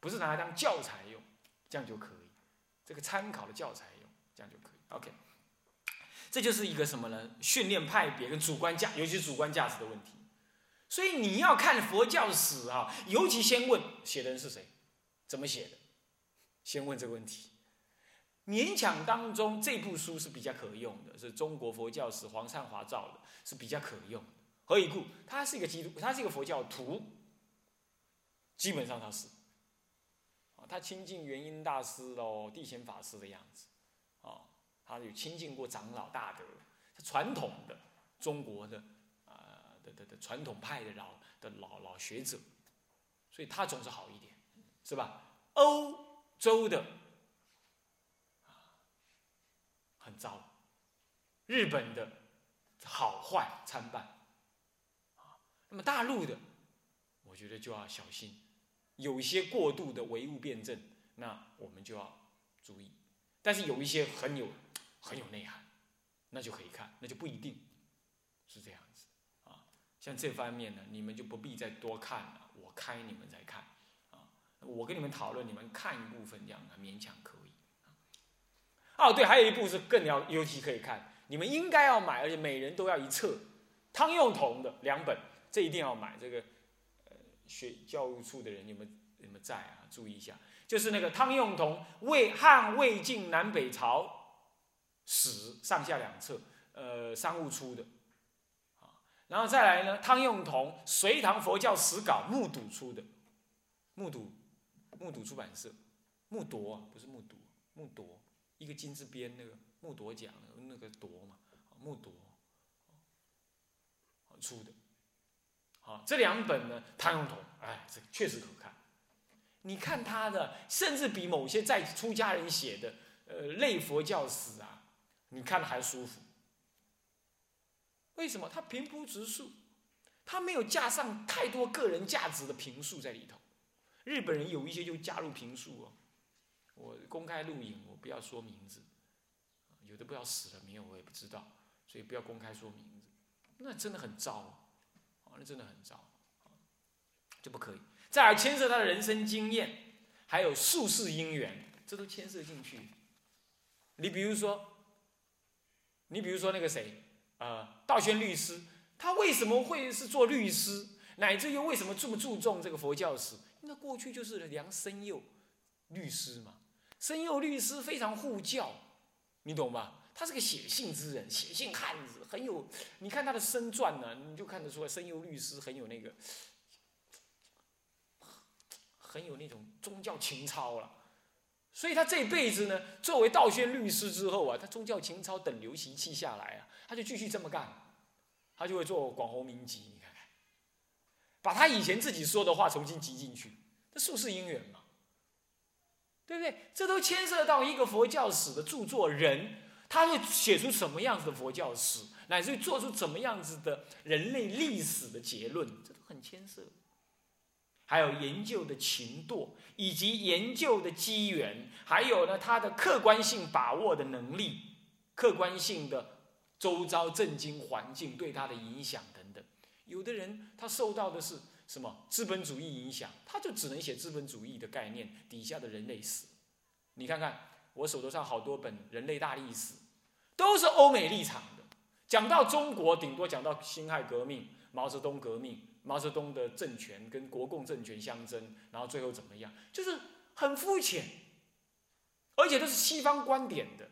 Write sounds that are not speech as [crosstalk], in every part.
不是拿来当教材用，这样就可以，这个参考的教材用，这样就可以。OK，这就是一个什么呢？训练派别跟主观价，尤其主观价值的问题。所以你要看佛教史啊，尤其先问写的人是谁，怎么写的，先问这个问题。勉强当中这部书是比较可用的，是中国佛教史黄灿华造的，是比较可用的。何以故？他是一个基督，他是一个佛教徒，基本上他是。他亲近元音大师喽，地贤法师的样子，啊，他有亲近过长老大德，传统的中国的啊。的的的传统派的老的老老学者，所以他总是好一点，是吧？欧洲的啊很糟，日本的好坏参半啊。那么大陆的，我觉得就要小心，有一些过度的唯物辩证，那我们就要注意。但是有一些很有 [tsk] 很有内涵，那就可以看，那就不一定是这样子啊。像这方面呢，你们就不必再多看了，我开你们再看，啊，我跟你们讨论，你们看一部分这样的勉强可以。哦，对，还有一部是更要尤其可以看，你们应该要买，而且每人都要一册，汤用彤的两本，这一定要买。这个，学教育处的人有没有有没有在啊？注意一下，就是那个汤用彤魏汉魏晋南北朝史上下两册，呃，商务出的啊。然后再来呢，汤用彤《隋唐佛教史稿》木笃出的，木笃，木笃出版社，木铎啊，不是木笃，木铎，一个金字边那个木铎奖那个铎嘛，木铎出的，这两本呢，汤用彤，哎，这确实可看。你看他的，甚至比某些在出家人写的，呃，类佛教史啊，你看的还舒服。为什么他平铺直述，他没有加上太多个人价值的评述在里头？日本人有一些就加入评述哦，我公开录影，我不要说名字，有的不知道死了没有，我也不知道，所以不要公开说名字，那真的很糟，那真的很糟，就不可以。再来牵涉他的人生经验，还有术士因缘，这都牵涉进去。你比如说，你比如说那个谁？呃，道宣律师，他为什么会是做律师？乃至又为什么这么注重这个佛教史？那过去就是梁生佑律师嘛，生佑律师非常护教，你懂吧？他是个写信之人，写信汉子，很有。你看他的身传呢，你就看得出来，生佑律师很有那个，很有那种宗教情操了。所以他这辈子呢，作为道宣律师之后啊，他宗教情操等流行气下来啊。他就继续这么干，他就会做广弘明集，你看看，把他以前自己说的话重新集进去，这术士因缘嘛，对不对？这都牵涉到一个佛教史的著作人，他会写出什么样子的佛教史，乃至于做出怎么样子的人类历史的结论，这都很牵涉。还有研究的情度，以及研究的机缘，还有呢他的客观性把握的能力，客观性的。周遭震惊环境对他的影响等等，有的人他受到的是什么资本主义影响，他就只能写资本主义的概念底下的人类史。你看看我手头上好多本人类大历史，都是欧美立场的，讲到中国顶多讲到辛亥革命、毛泽东革命、毛泽东的政权跟国共政权相争，然后最后怎么样，就是很肤浅，而且都是西方观点的。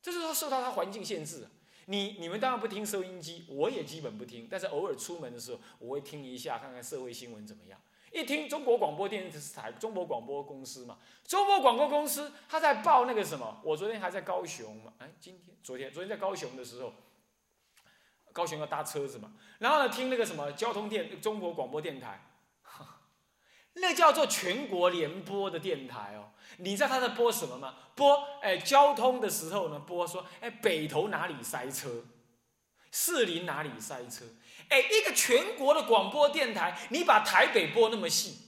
这是说受到他环境限制，你你们当然不听收音机，我也基本不听，但是偶尔出门的时候，我会听一下，看看社会新闻怎么样。一听中国广播电视台，中国广播公司嘛，中国广播公司他在报那个什么，我昨天还在高雄嘛，哎，今天昨天昨天在高雄的时候，高雄要搭车子嘛，然后呢听那个什么交通电中国广播电台。[laughs] 那叫做全国联播的电台哦，你知道他在播什么吗？播哎交通的时候呢，播说哎北投哪里塞车，士林哪里塞车，哎一个全国的广播电台，你把台北播那么细，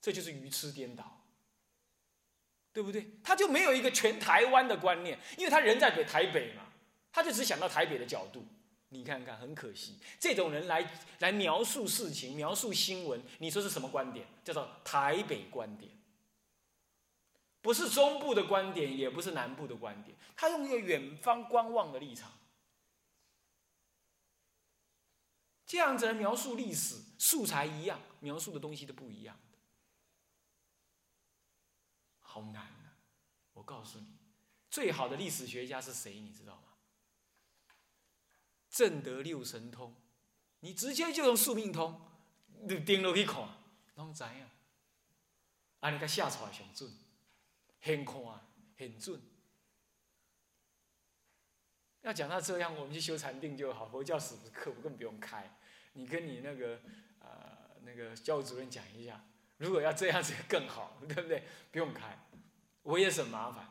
这就是愚痴颠倒，对不对？他就没有一个全台湾的观念，因为他人在北台北嘛，他就只想到台北的角度。你看看，很可惜，这种人来来描述事情、描述新闻，你说是什么观点？叫做台北观点，不是中部的观点，也不是南部的观点，他用一个远方观望的立场，这样子来描述历史，素材一样，描述的东西都不一样的，好难啊！我告诉你，最好的历史学家是谁？你知道吗？正德六神通，你直接就用宿命通，你盯落去看，拢知影。安尼甲写出来上准，很看很准。要讲到这样，我们去修禅定就好。佛教史课我更不用开，你跟你那个呃那个教务主任讲一下，如果要这样子更好，对不对？不用开，我也很麻烦。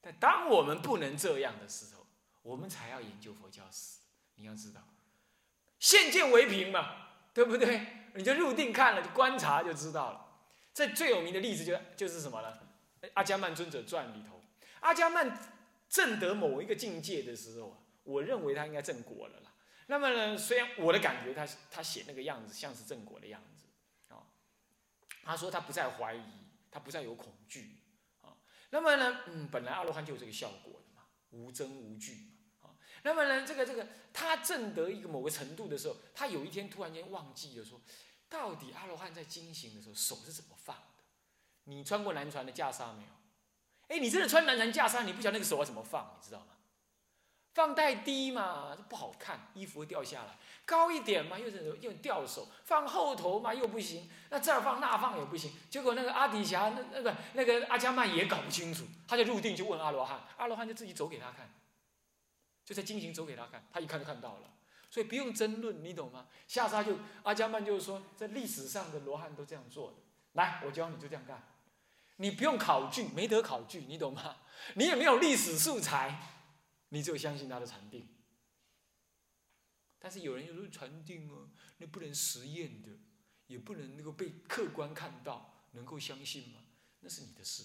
但当我们不能这样的时候，我们才要研究佛教史。你要知道，现见为凭嘛，对不对？你就入定看了，就观察就知道了。这最有名的例子就就是什么呢？阿伽曼尊者传里头，阿伽曼证得某一个境界的时候啊，我认为他应该正果了啦。那么呢，虽然我的感觉他他写那个样子像是正果的样子啊，他说他不再怀疑，他不再有恐惧啊。那么呢，嗯，本来阿罗汉就有这个效果的嘛，无争无惧嘛啊。那么呢，这个这个，他证得一个某个程度的时候，他有一天突然间忘记了说，到底阿罗汉在经行的时候手是怎么放的？你穿过南传的袈裟没有？哎，你真的穿南传袈裟，你不晓得那个手要怎么放，你知道吗？放太低嘛，不好看，衣服会掉下来；高一点嘛，又是又掉手；放后头嘛，又不行。那这儿放那放也不行。结果那个阿底峡那那个那个阿加曼也搞不清楚，他就入定就问阿罗汉，阿罗汉就自己走给他看。就在进行走给他看，他一看就看到了，所以不用争论，你懂吗？下沙就阿加曼就是说，在历史上的罗汉都这样做的。来，我教你就这样干，你不用考据，没得考据，你懂吗？你也没有历史素材，你只有相信他的禅定。但是有人又说禅定啊，那不能实验的，也不能那个被客观看到，能够相信吗？那是你的事，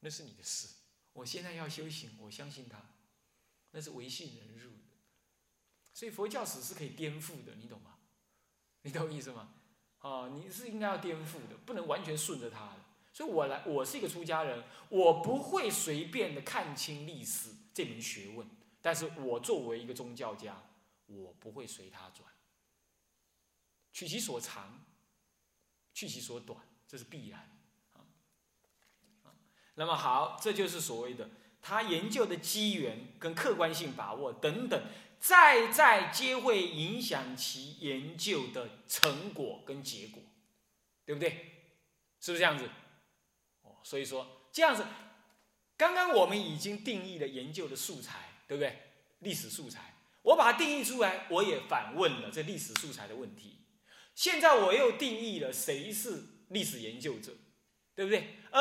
那是你的事。我现在要修行，我相信他。那是唯信人入的，所以佛教史是可以颠覆的，你懂吗？你懂我意思吗？啊，你是应该要颠覆的，不能完全顺着他。所以我来，我是一个出家人，我不会随便的看清历史这门学问。但是我作为一个宗教家，我不会随他转，取其所长，去其所短，这是必然。啊，那么好，这就是所谓的。他研究的机缘跟客观性把握等等，再再皆会影响其研究的成果跟结果，对不对？是不是这样子？所以说这样子，刚刚我们已经定义了研究的素材，对不对？历史素材，我把它定义出来，我也反问了这历史素材的问题。现在我又定义了谁是历史研究者，对不对？而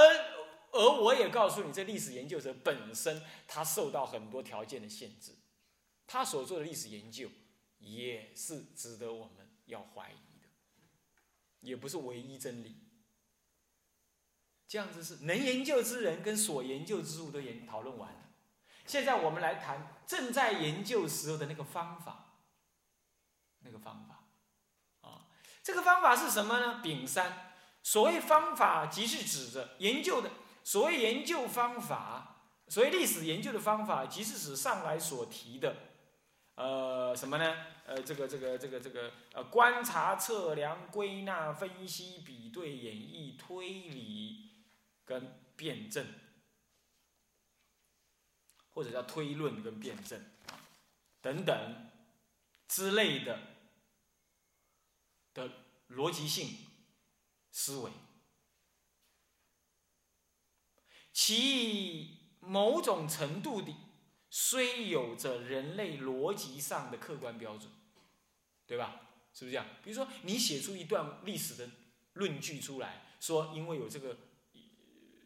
而我也告诉你，这历史研究者本身他受到很多条件的限制，他所做的历史研究也是值得我们要怀疑的，也不是唯一真理。这样子是能研究之人跟所研究之物都研讨论完了，现在我们来谈正在研究时候的那个方法，那个方法，啊，这个方法是什么呢？丙三，所谓方法，即是指着研究的。所谓研究方法，所谓历史研究的方法，即是指上来所提的，呃，什么呢？呃，这个这个这个这个呃，观察、测量、归纳、分析、比对、演绎、推理跟辩证，或者叫推论跟辩证等等之类的的逻辑性思维。其某种程度的，虽有着人类逻辑上的客观标准，对吧？是不是这样？比如说，你写出一段历史的论据出来，说因为有这个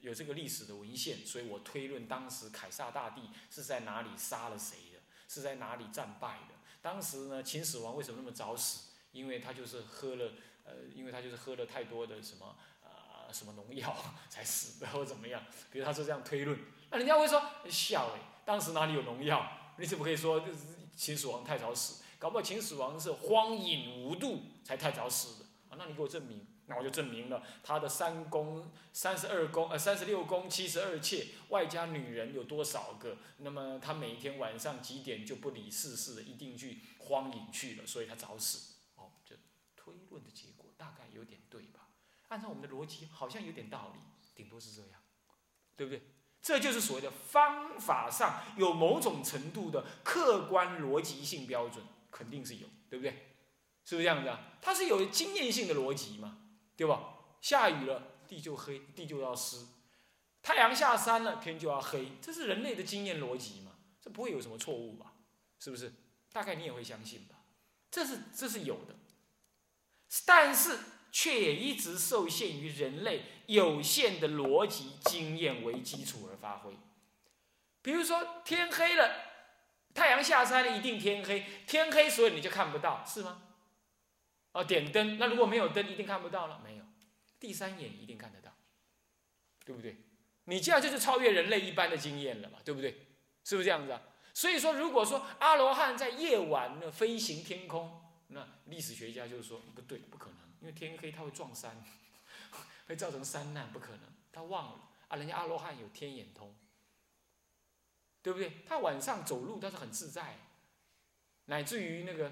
有这个历史的文献，所以我推论当时凯撒大帝是在哪里杀了谁的，是在哪里战败的。当时呢，秦始皇为什么那么早死？因为他就是喝了，呃，因为他就是喝了太多的什么啊。什么农药 [laughs] 才死的，或怎么样？比如他是这样推论，那人家会说笑哎，当时哪里有农药？你怎么可以说就是秦始皇太早死，搞不好秦始皇是荒淫无度才太早死的啊。那你给我证明，那我就证明了他的三宫、三十二宫、呃三十六宫、七十二妾，外加女人有多少个？那么他每天晚上几点就不理世事的，一定去荒淫去了，所以他早死。哦，这推论的结果大概有点对吧？按照我们的逻辑，好像有点道理，顶多是这样，对不对？这就是所谓的方法上有某种程度的客观逻辑性标准，肯定是有，对不对？是不是这样子啊？它是有经验性的逻辑嘛，对吧？下雨了，地就黑，地就要湿；太阳下山了，天就要黑。这是人类的经验逻辑嘛？这不会有什么错误吧？是不是？大概你也会相信吧？这是这是有的，但是。却也一直受限于人类有限的逻辑经验为基础而发挥。比如说，天黑了，太阳下山了，一定天黑。天黑，所以你就看不到，是吗？哦，点灯，那如果没有灯，一定看不到了？没有，第三眼一定看得到，对不对？你这样就是超越人类一般的经验了嘛，对不对？是不是这样子啊？所以说，如果说阿罗汉在夜晚呢飞行天空，那历史学家就是说不对，不可能。因为天黑，他会撞山，[laughs] 会造成山难，不可能。他忘了啊，人家阿罗汉有天眼通，对不对？他晚上走路他是很自在，乃至于那个，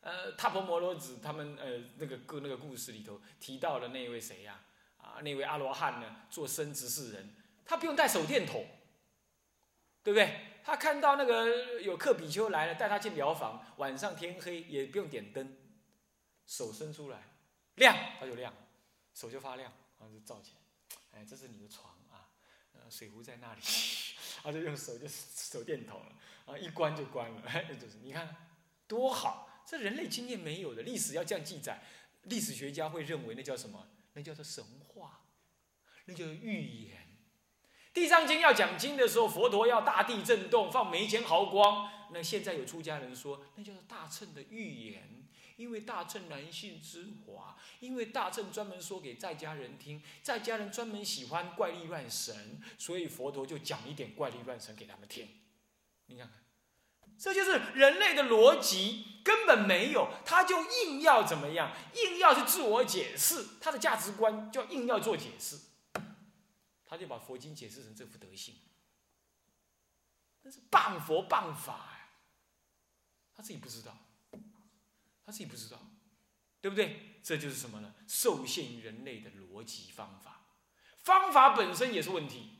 呃，他婆摩罗子他们呃那个故那个故事里头提到的那位谁呀？啊，那位阿罗汉呢，做生殖世人，他不用带手电筒，对不对？他看到那个有克比丘来了，带他进疗房，晚上天黑也不用点灯。手伸出来，亮，他就亮，手就发亮，然后就照起来。哎，这是你的床啊，呃，水壶在那里，他就用手就手电筒了，啊，一关就关了，哎，就是你看多好，这人类经验没有的，历史要这样记载，历史学家会认为那叫什么？那叫做神话，那叫预言。地藏经要讲经的时候，佛陀要大地震动，放眉间毫光，那现在有出家人说，那叫做大乘的预言。因为大乘男性之华，因为大乘专门说给在家人听，在家人专门喜欢怪力乱神，所以佛陀就讲一点怪力乱神给他们听。你看看，这就是人类的逻辑根本没有，他就硬要怎么样，硬要去自我解释他的价值观，就硬要做解释，他就把佛经解释成这副德性，那是谤佛谤法呀，他自己不知道。他自己不知道，对不对？这就是什么呢？受限于人类的逻辑方法，方法本身也是问题。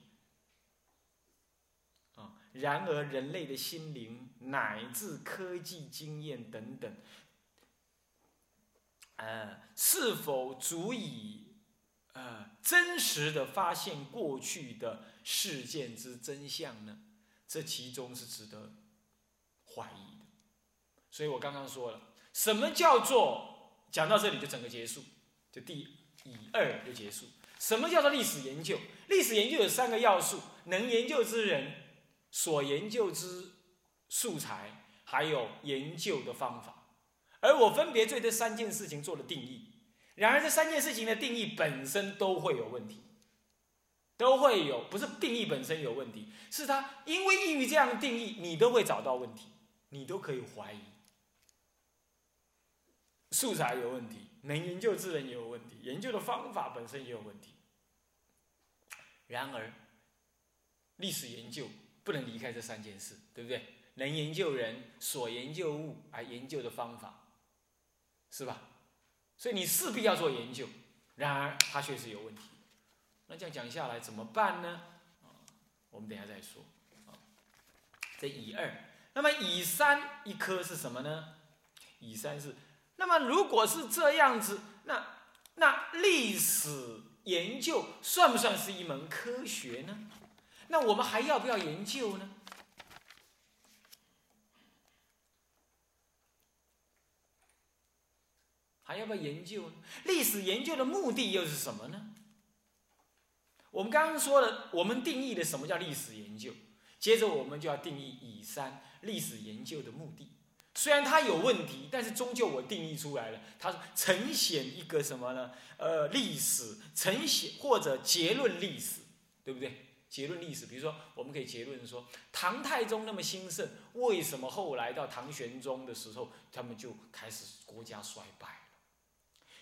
然而，人类的心灵乃至科技经验等等，呃，是否足以呃真实的发现过去的事件之真相呢？这其中是值得怀疑的。所以我刚刚说了。什么叫做讲到这里就整个结束，就第一二就结束。什么叫做历史研究？历史研究有三个要素：能研究之人、所研究之素材，还有研究的方法。而我分别对这三件事情做了定义。然而这三件事情的定义本身都会有问题，都会有不是定义本身有问题，是他因为易于这样定义，你都会找到问题，你都可以怀疑。素材有问题，能研究之人也有问题，研究的方法本身也有问题。然而，历史研究不能离开这三件事，对不对？能研究人所研究物，而研究的方法，是吧？所以你势必要做研究。然而，它确实有问题。那这样讲下来怎么办呢？啊，我们等下再说。啊，这乙二，那么乙三一颗是什么呢？乙三是。那么，如果是这样子，那那历史研究算不算是一门科学呢？那我们还要不要研究呢？还要不要研究？历史研究的目的又是什么呢？我们刚刚说了，我们定义的什么叫历史研究，接着我们就要定义以三历史研究的目的。虽然它有问题，但是终究我定义出来了，它呈现一个什么呢？呃，历史呈现或者结论历史，对不对？结论历史，比如说，我们可以结论说，唐太宗那么兴盛，为什么后来到唐玄宗的时候，他们就开始国家衰败了？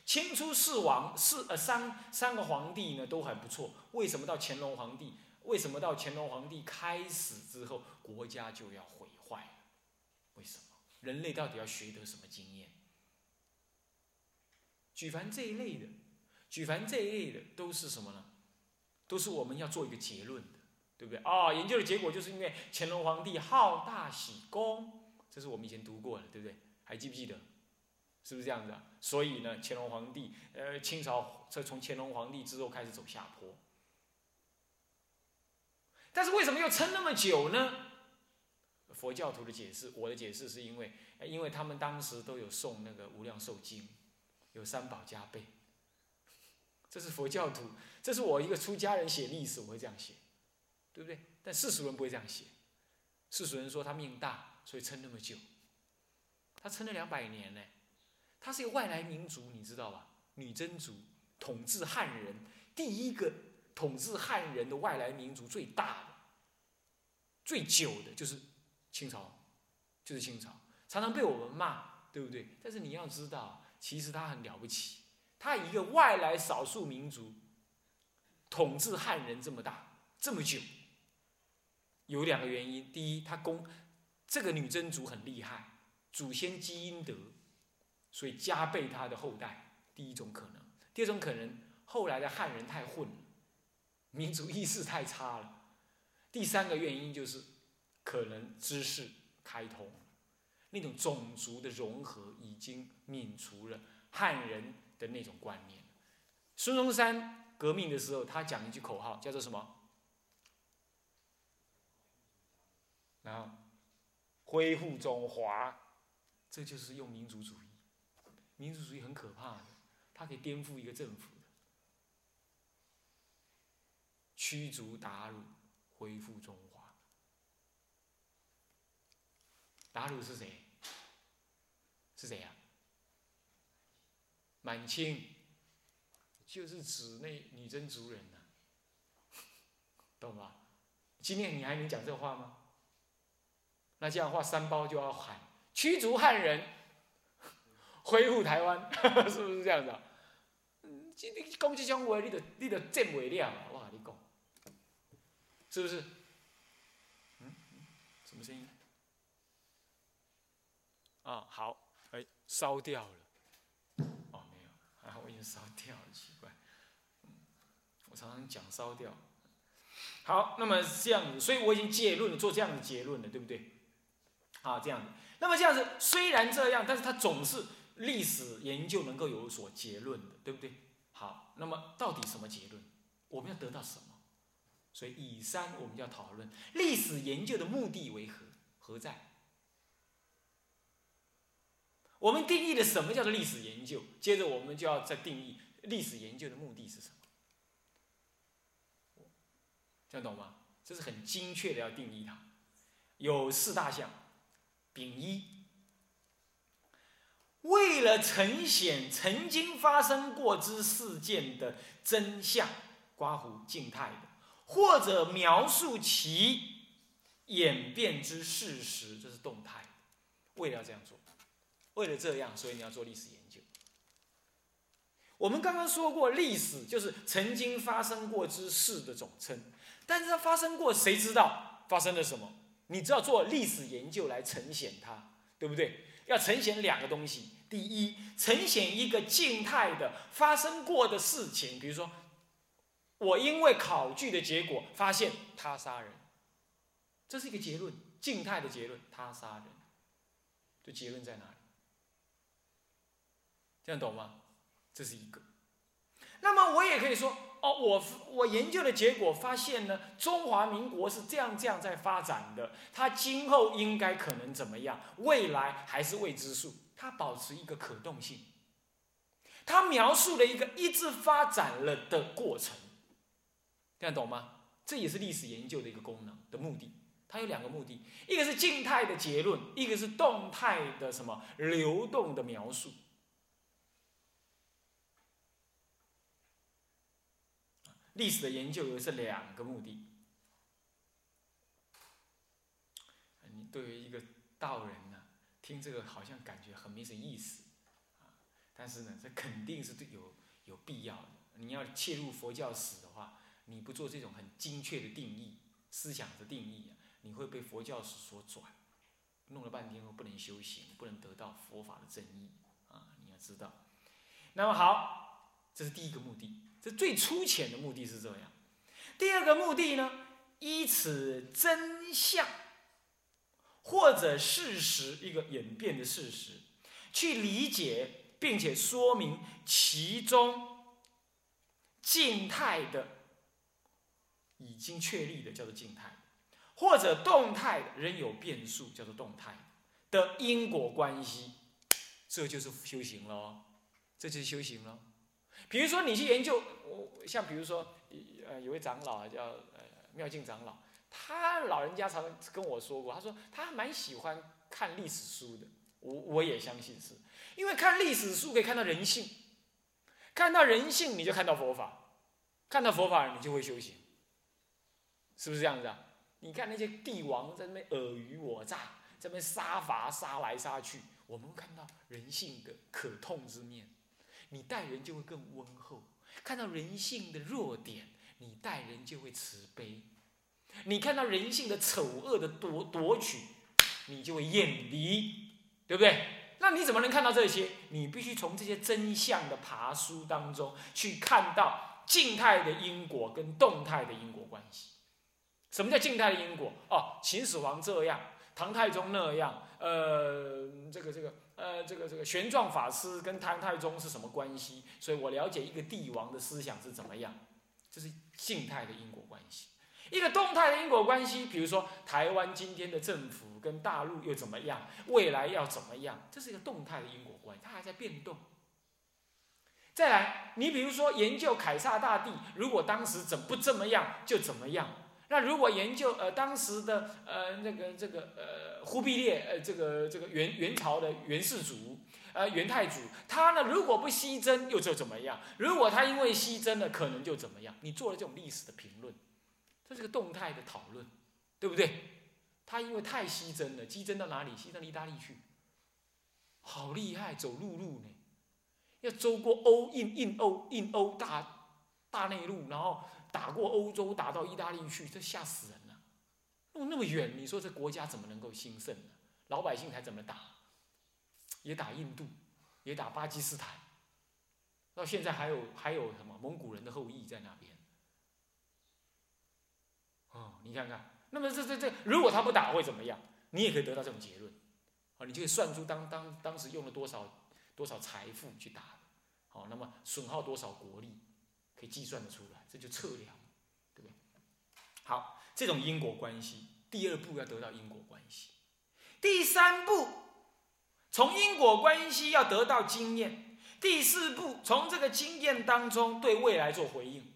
清初四王四呃三三个皇帝呢都还不错，为什么到乾隆皇帝？为什么到乾隆皇帝开始之后，国家就要毁坏了？为什么？人类到底要学得什么经验？举凡这一类的，举凡这一类的，都是什么呢？都是我们要做一个结论的，对不对？啊，研究的结果就是因为乾隆皇帝好大喜功，这是我们以前读过的，对不对？还记不记得？是不是这样子啊？所以呢，乾隆皇帝，呃，清朝这从乾隆皇帝之后开始走下坡。但是为什么又撑那么久呢？佛教徒的解释，我的解释是因为，因为他们当时都有诵那个《无量寿经》，有三宝加倍。这是佛教徒，这是我一个出家人写历史，我会这样写，对不对？但世俗人不会这样写。世俗人说他命大，所以撑那么久。他撑了两百年呢。他是一个外来民族，你知道吧？女真族统治汉人，第一个统治汉人的外来民族，最大的、最久的，就是清朝，就是清朝，常常被我们骂，对不对？但是你要知道，其实他很了不起。他一个外来少数民族统治汉人这么大这么久，有两个原因：第一，他公这个女真族很厉害，祖先基因德，所以加倍他的后代。第一种可能；第二种可能，后来的汉人太混了，民族意识太差了。第三个原因就是，可能知识开通，那种种族的融合已经泯除了汉人。的那种观念，孙中山革命的时候，他讲一句口号，叫做什么？然后恢复中华，这就是用民族主义。民族主义很可怕的，它可以颠覆一个政府的。驱逐鞑虏，恢复中华。鞑虏是谁？是谁呀？满清就是指那女真族人呐，[laughs] 懂吗？今天你还能讲这话吗？那这样的话三包就要喊驱逐汉人，[laughs] 恢复台湾，[laughs] 是不是这样子？嗯，这你讲这种话，你就你就挣不了，我跟你讲，是不是？嗯，什么声音？啊，好，哎，烧掉了。我已经烧掉了，奇怪。我常常讲烧掉。好，那么这样子，所以我已经结论了，做这样的结论了，对不对？啊，这样子。那么这样子，虽然这样，但是它总是历史研究能够有所结论的，对不对？好，那么到底什么结论？我们要得到什么？所以以三，我们要讨论历史研究的目的为何？何在？我们定义了什么叫做历史研究，接着我们就要再定义历史研究的目的是什么，这样懂吗？这是很精确的要定义它，有四大项：丙一，为了呈现曾经发生过之事件的真相，刮胡静态的，或者描述其演变之事实，这是动态的。为了要这样做。为了这样，所以你要做历史研究。我们刚刚说过，历史就是曾经发生过之事的总称。但是它发生过，谁知道发生了什么？你只要做历史研究来呈现它，对不对？要呈现两个东西：第一，呈现一个静态的发生过的事情，比如说，我因为考据的结果发现他杀人，这是一个结论，静态的结论，他杀人。这结论在哪里？这样懂吗？这是一个。那么我也可以说，哦，我我研究的结果发现呢，中华民国是这样这样在发展的，它今后应该可能怎么样？未来还是未知数，它保持一个可动性。它描述了一个一直发展了的过程，这样懂吗？这也是历史研究的一个功能的目的。它有两个目的，一个是静态的结论，一个是动态的什么流动的描述。历史的研究有这两个目的。你对于一个道人呢、听这个好像感觉很没什么意思啊，但是呢，这肯定是有有必要的。你要切入佛教史的话，你不做这种很精确的定义、思想的定义、啊，你会被佛教史所转，弄了半天后不能修行，不能得到佛法的正义啊！你要知道。那么好，这是第一个目的。这最粗浅的目的是这样。第二个目的呢，依此真相或者事实一个演变的事实，去理解并且说明其中静态的已经确立的叫做静态，或者动态的仍有变数叫做动态的因果关系，这就是修行了，这就是修行了。比如说你去研究，我像比如说。呃，有位长老叫呃妙净长老，他老人家常跟我说过，他说他蛮喜欢看历史书的，我我也相信是，因为看历史书可以看到人性，看到人性你就看到佛法，看到佛法你就会修行，是不是这样子啊？你看那些帝王在那边尔虞我诈，在那边杀伐杀来杀去，我们看到人性的可痛之面，你待人就会更温厚，看到人性的弱点。你待人就会慈悲，你看到人性的丑恶的夺夺取，你就会远离，对不对？那你怎么能看到这些？你必须从这些真相的爬书当中去看到静态的因果跟动态的因果关系。什么叫静态的因果？哦，秦始皇这样，唐太宗那样，呃，这个这个呃，这个这个玄奘法师跟唐太宗是什么关系？所以我了解一个帝王的思想是怎么样。这是静态的因果关系，一个动态的因果关系，比如说台湾今天的政府跟大陆又怎么样，未来要怎么样，这是一个动态的因果关系，它还在变动。再来，你比如说研究凯撒大帝，如果当时怎不这么样就怎么样，那如果研究呃当时的呃那个这个呃忽必烈呃这个这个元元朝的元世祖。呃，元太祖他呢，如果不西征，又就怎么样？如果他因为西征了，可能就怎么样？你做了这种历史的评论，这是个动态的讨论，对不对？他因为太西征了，西征到哪里？西征到意大利去，好厉害，走陆路呢，要走过欧印印欧印欧大大内陆，然后打过欧洲，打到意大利去，这吓死人了。弄那么远，你说这国家怎么能够兴盛呢？老百姓还怎么打？也打印度，也打巴基斯坦，到现在还有还有什么蒙古人的后裔在那边。哦，你看看，那么这这这，如果他不打会怎么样？你也可以得到这种结论，啊，你就可以算出当当当时用了多少多少财富去打，好，那么损耗多少国力，可以计算得出来，这就测量，对不对？好，这种因果关系，第二步要得到因果关系，第三步。从因果关系要得到经验，第四步从这个经验当中对未来做回应，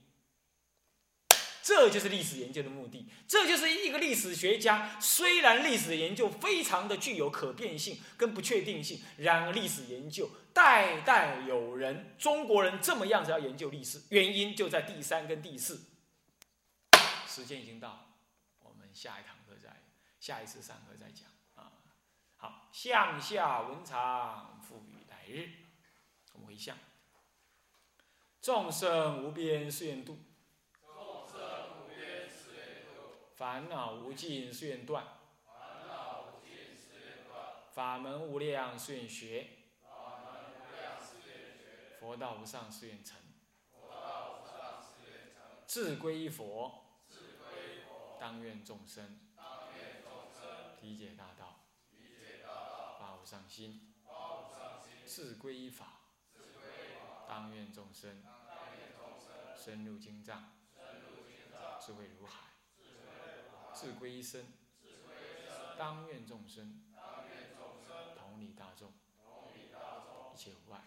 这就是历史研究的目的。这就是一个历史学家，虽然历史研究非常的具有可变性跟不确定性，然而历史研究代代有人，中国人这么样子要研究历史，原因就在第三跟第四。时间已经到，我们下一堂课再下一次上课再讲啊。好，向下文长赋予来日，我们回向。众生无边誓愿度，众生无边誓愿度，烦恼无尽誓愿断，烦恼无尽誓愿断，法门无量誓愿学，佛道无上誓愿成，佛道无上誓愿成，自归佛，自归佛，当愿众生，当愿众生，理解大道。上心，志归法，当愿众生。深入经藏，智慧如海；志归身，当愿众生。同理大众，一切无碍。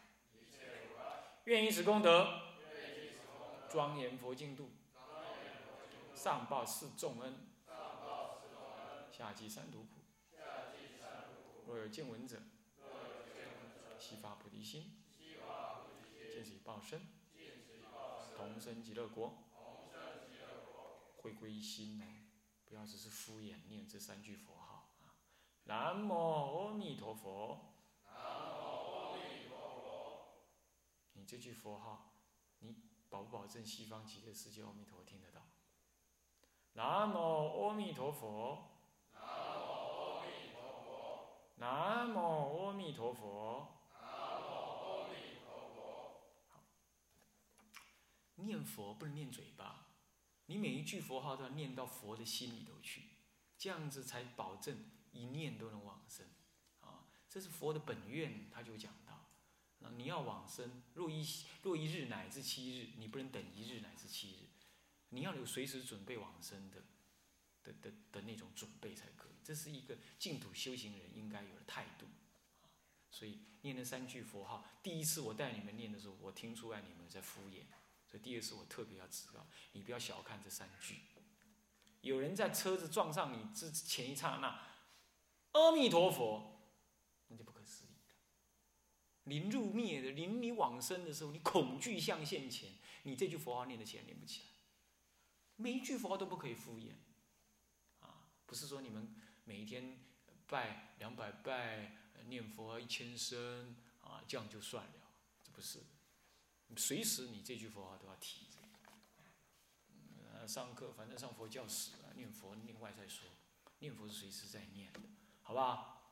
愿以此功德，庄严佛净土，上报四重恩，下济三途苦。若有见闻者，悉发菩提心，尽此报身，同生极乐国。回归一心哦，不要只是敷衍念这三句佛号啊，南无阿弥陀佛。你这句佛号，你保不保证西方极乐世界阿弥陀听得到？南无阿弥陀佛。南无阿弥陀佛。南无阿弥陀佛。南无阿弥陀佛念佛不能念嘴巴，你每一句佛号都要念到佛的心里头去，这样子才保证一念都能往生。啊，这是佛的本愿，他就讲，你要往生，若一若一日乃至七日，你不能等一日乃至七日，你要有随时准备往生的的的的那种准备才可以。这是一个净土修行人应该有的态度。所以念那三句佛号，第一次我带你们念的时候，我听出来你们在敷衍。所以第二次我特别要知道，你不要小看这三句。有人在车子撞上你之前一刹那，阿弥陀佛，那就不可思议。临入灭的，临你往生的时候，你恐惧相现前，你这句佛号念得起来，念不起来。每一句佛号都不可以敷衍，啊，不是说你们每一天拜两百拜，念佛一千声，啊，这样就算了，这不是。随时你这句佛号都要提着。呃，上课反正上佛教史啊，念佛另外再说，念佛是随时在念的，好不好？